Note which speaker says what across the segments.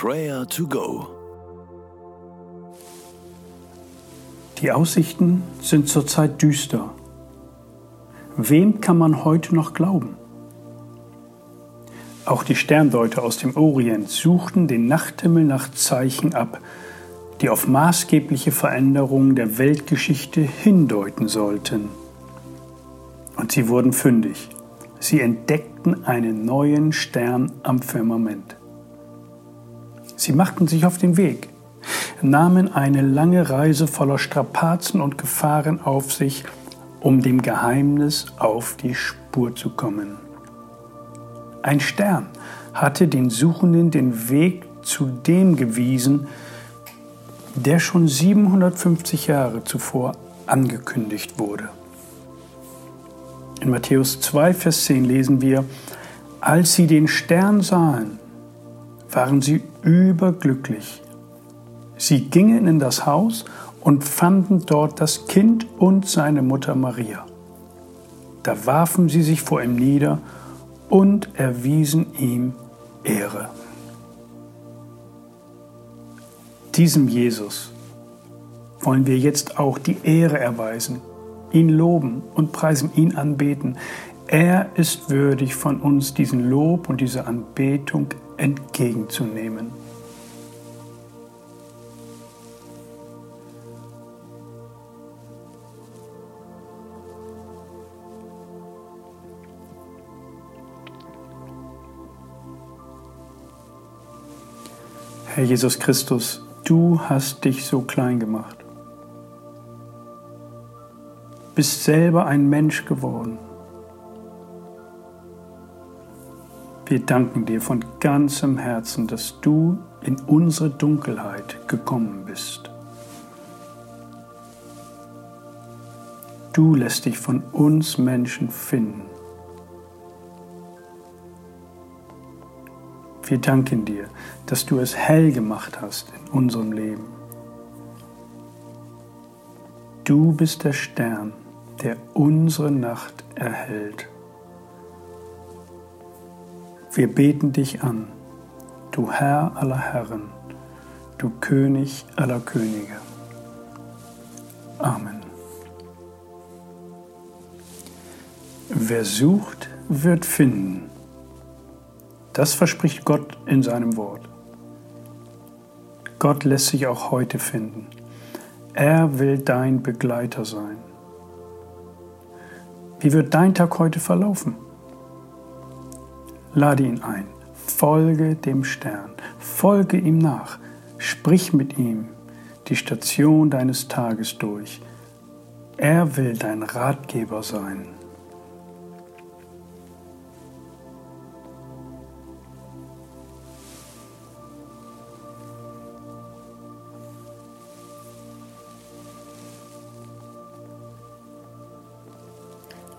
Speaker 1: Prayer to Go.
Speaker 2: Die Aussichten sind zurzeit düster. Wem kann man heute noch glauben? Auch die Sterndeuter aus dem Orient suchten den Nachthimmel nach Zeichen ab, die auf maßgebliche Veränderungen der Weltgeschichte hindeuten sollten. Und sie wurden fündig. Sie entdeckten einen neuen Stern am Firmament. Sie machten sich auf den Weg, nahmen eine lange Reise voller Strapazen und Gefahren auf sich, um dem Geheimnis auf die Spur zu kommen. Ein Stern hatte den Suchenden den Weg zu dem gewiesen, der schon 750 Jahre zuvor angekündigt wurde. In Matthäus 2, Vers 10 lesen wir, als sie den Stern sahen, waren sie überglücklich. Sie gingen in das Haus und fanden dort das Kind und seine Mutter Maria. Da warfen sie sich vor ihm nieder und erwiesen ihm Ehre. Diesem Jesus wollen wir jetzt auch die Ehre erweisen, ihn loben und preisen, ihn anbeten. Er ist würdig von uns diesen Lob und diese Anbetung entgegenzunehmen. Herr Jesus Christus, du hast dich so klein gemacht, bist selber ein Mensch geworden Wir danken dir von ganzem Herzen, dass du in unsere Dunkelheit gekommen bist. Du lässt dich von uns Menschen finden. Wir danken dir, dass du es hell gemacht hast in unserem Leben. Du bist der Stern, der unsere Nacht erhält. Wir beten dich an, du Herr aller Herren, du König aller Könige. Amen. Wer sucht, wird finden. Das verspricht Gott in seinem Wort. Gott lässt sich auch heute finden. Er will dein Begleiter sein. Wie wird dein Tag heute verlaufen? Lade ihn ein. Folge dem Stern. Folge ihm nach. Sprich mit ihm die Station deines Tages durch. Er will dein Ratgeber sein.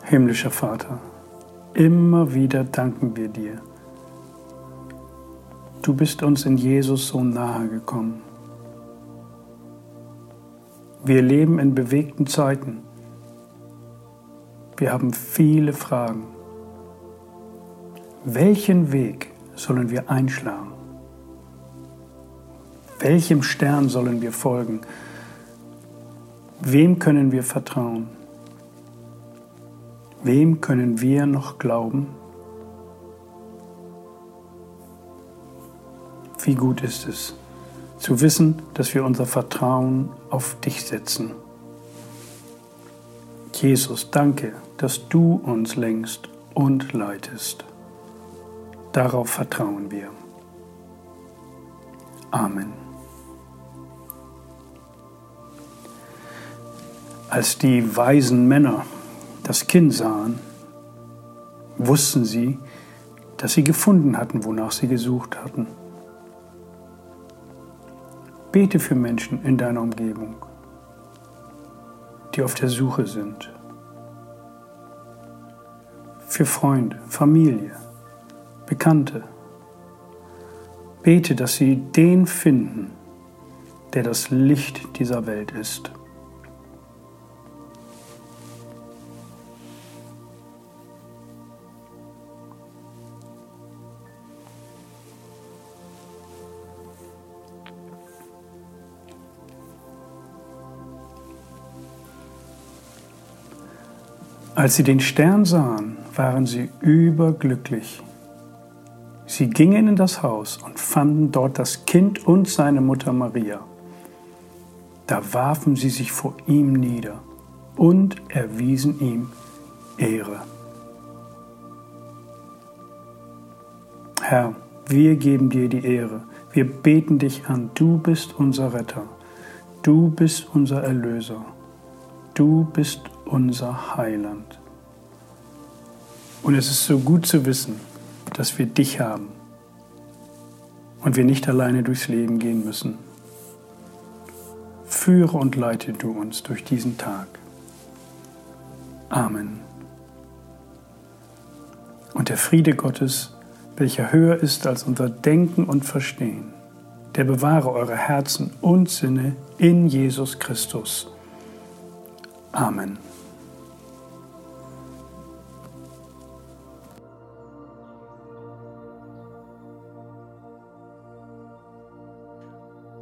Speaker 2: Himmlischer Vater, Immer wieder danken wir dir. Du bist uns in Jesus so nahe gekommen. Wir leben in bewegten Zeiten. Wir haben viele Fragen. Welchen Weg sollen wir einschlagen? Welchem Stern sollen wir folgen? Wem können wir vertrauen? Wem können wir noch glauben? Wie gut ist es, zu wissen, dass wir unser Vertrauen auf dich setzen. Jesus, danke, dass du uns längst und leitest. Darauf vertrauen wir. Amen. Als die weisen Männer das Kind sahen, wussten sie, dass sie gefunden hatten, wonach sie gesucht hatten. Bete für Menschen in deiner Umgebung, die auf der Suche sind. Für Freunde, Familie, Bekannte. Bete, dass sie den finden, der das Licht dieser Welt ist. Als sie den Stern sahen, waren sie überglücklich. Sie gingen in das Haus und fanden dort das Kind und seine Mutter Maria. Da warfen sie sich vor ihm nieder und erwiesen ihm Ehre. Herr, wir geben dir die Ehre. Wir beten dich an. Du bist unser Retter. Du bist unser Erlöser. Du bist unser Heiland. Und es ist so gut zu wissen, dass wir dich haben und wir nicht alleine durchs Leben gehen müssen. Führe und leite du uns durch diesen Tag. Amen. Und der Friede Gottes, welcher höher ist als unser Denken und Verstehen, der bewahre eure Herzen und Sinne in Jesus Christus. Amen.